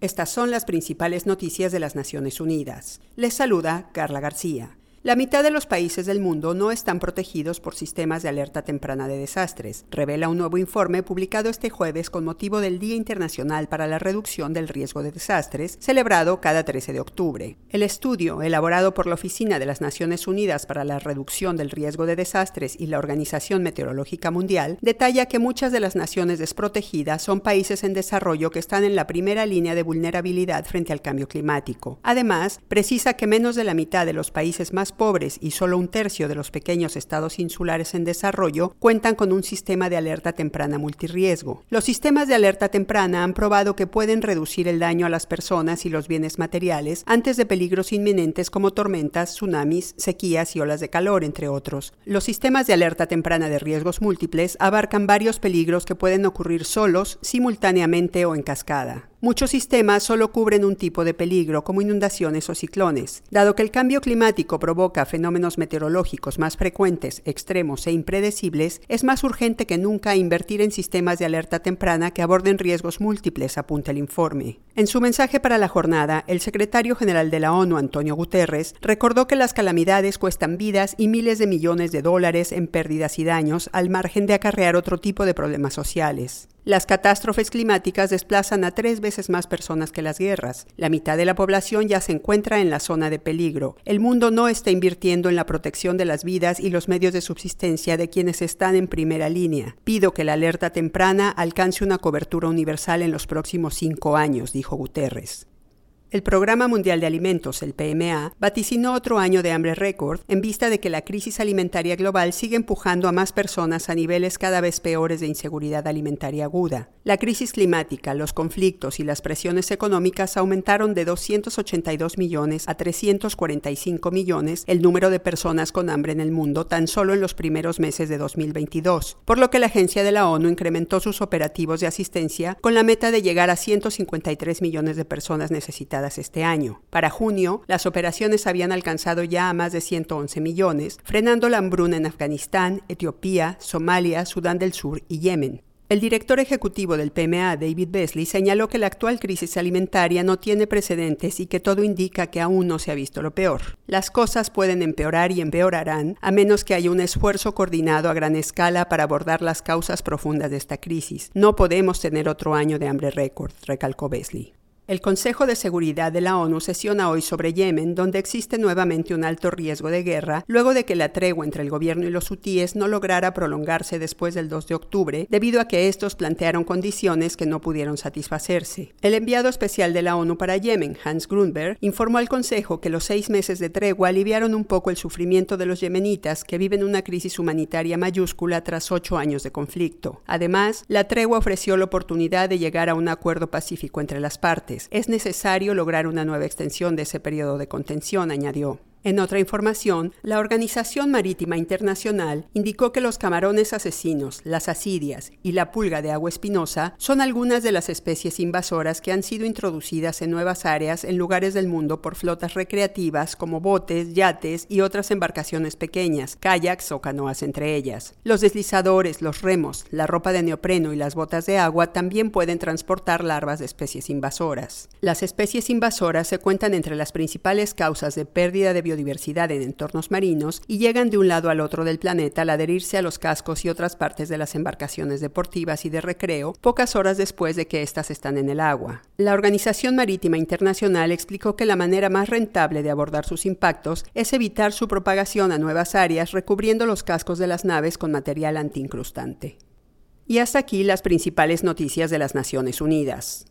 Estas son las principales noticias de las Naciones Unidas. Les saluda Carla García. La mitad de los países del mundo no están protegidos por sistemas de alerta temprana de desastres, revela un nuevo informe publicado este jueves con motivo del Día Internacional para la Reducción del Riesgo de Desastres, celebrado cada 13 de octubre. El estudio, elaborado por la Oficina de las Naciones Unidas para la Reducción del Riesgo de Desastres y la Organización Meteorológica Mundial, detalla que muchas de las naciones desprotegidas son países en desarrollo que están en la primera línea de vulnerabilidad frente al cambio climático. Además, precisa que menos de la mitad de los países más pobres y solo un tercio de los pequeños estados insulares en desarrollo cuentan con un sistema de alerta temprana multirriesgo. Los sistemas de alerta temprana han probado que pueden reducir el daño a las personas y los bienes materiales antes de peligros inminentes como tormentas, tsunamis, sequías y olas de calor, entre otros. Los sistemas de alerta temprana de riesgos múltiples abarcan varios peligros que pueden ocurrir solos, simultáneamente o en cascada. Muchos sistemas solo cubren un tipo de peligro, como inundaciones o ciclones. Dado que el cambio climático provoca fenómenos meteorológicos más frecuentes, extremos e impredecibles, es más urgente que nunca invertir en sistemas de alerta temprana que aborden riesgos múltiples, apunta el informe. En su mensaje para la jornada, el secretario general de la ONU, Antonio Guterres, recordó que las calamidades cuestan vidas y miles de millones de dólares en pérdidas y daños, al margen de acarrear otro tipo de problemas sociales. Las catástrofes climáticas desplazan a tres veces más personas que las guerras. La mitad de la población ya se encuentra en la zona de peligro. El mundo no está invirtiendo en la protección de las vidas y los medios de subsistencia de quienes están en primera línea. Pido que la alerta temprana alcance una cobertura universal en los próximos cinco años, dijo Guterres. El Programa Mundial de Alimentos, el PMA, vaticinó otro año de hambre récord en vista de que la crisis alimentaria global sigue empujando a más personas a niveles cada vez peores de inseguridad alimentaria aguda. La crisis climática, los conflictos y las presiones económicas aumentaron de 282 millones a 345 millones el número de personas con hambre en el mundo tan solo en los primeros meses de 2022, por lo que la agencia de la ONU incrementó sus operativos de asistencia con la meta de llegar a 153 millones de personas necesitadas este año. Para junio, las operaciones habían alcanzado ya a más de 111 millones, frenando la hambruna en Afganistán, Etiopía, Somalia, Sudán del Sur y Yemen. El director ejecutivo del PMA, David Besley, señaló que la actual crisis alimentaria no tiene precedentes y que todo indica que aún no se ha visto lo peor. Las cosas pueden empeorar y empeorarán a menos que haya un esfuerzo coordinado a gran escala para abordar las causas profundas de esta crisis. No podemos tener otro año de hambre récord, recalcó Besley. El Consejo de Seguridad de la ONU sesiona hoy sobre Yemen, donde existe nuevamente un alto riesgo de guerra, luego de que la tregua entre el gobierno y los hutíes no lograra prolongarse después del 2 de octubre, debido a que estos plantearon condiciones que no pudieron satisfacerse. El enviado especial de la ONU para Yemen, Hans Grunberg, informó al Consejo que los seis meses de tregua aliviaron un poco el sufrimiento de los yemenitas que viven una crisis humanitaria mayúscula tras ocho años de conflicto. Además, la tregua ofreció la oportunidad de llegar a un acuerdo pacífico entre las partes es necesario lograr una nueva extensión de ese periodo de contención, añadió. En otra información, la Organización Marítima Internacional indicó que los camarones asesinos, las asidias y la pulga de agua espinosa son algunas de las especies invasoras que han sido introducidas en nuevas áreas en lugares del mundo por flotas recreativas como botes, yates y otras embarcaciones pequeñas, kayaks o canoas entre ellas. Los deslizadores, los remos, la ropa de neopreno y las botas de agua también pueden transportar larvas de especies invasoras. Las especies invasoras se cuentan entre las principales causas de pérdida de biodiversidad en entornos marinos y llegan de un lado al otro del planeta al adherirse a los cascos y otras partes de las embarcaciones deportivas y de recreo pocas horas después de que éstas están en el agua. La Organización Marítima Internacional explicó que la manera más rentable de abordar sus impactos es evitar su propagación a nuevas áreas recubriendo los cascos de las naves con material antiincrustante. Y hasta aquí las principales noticias de las Naciones Unidas.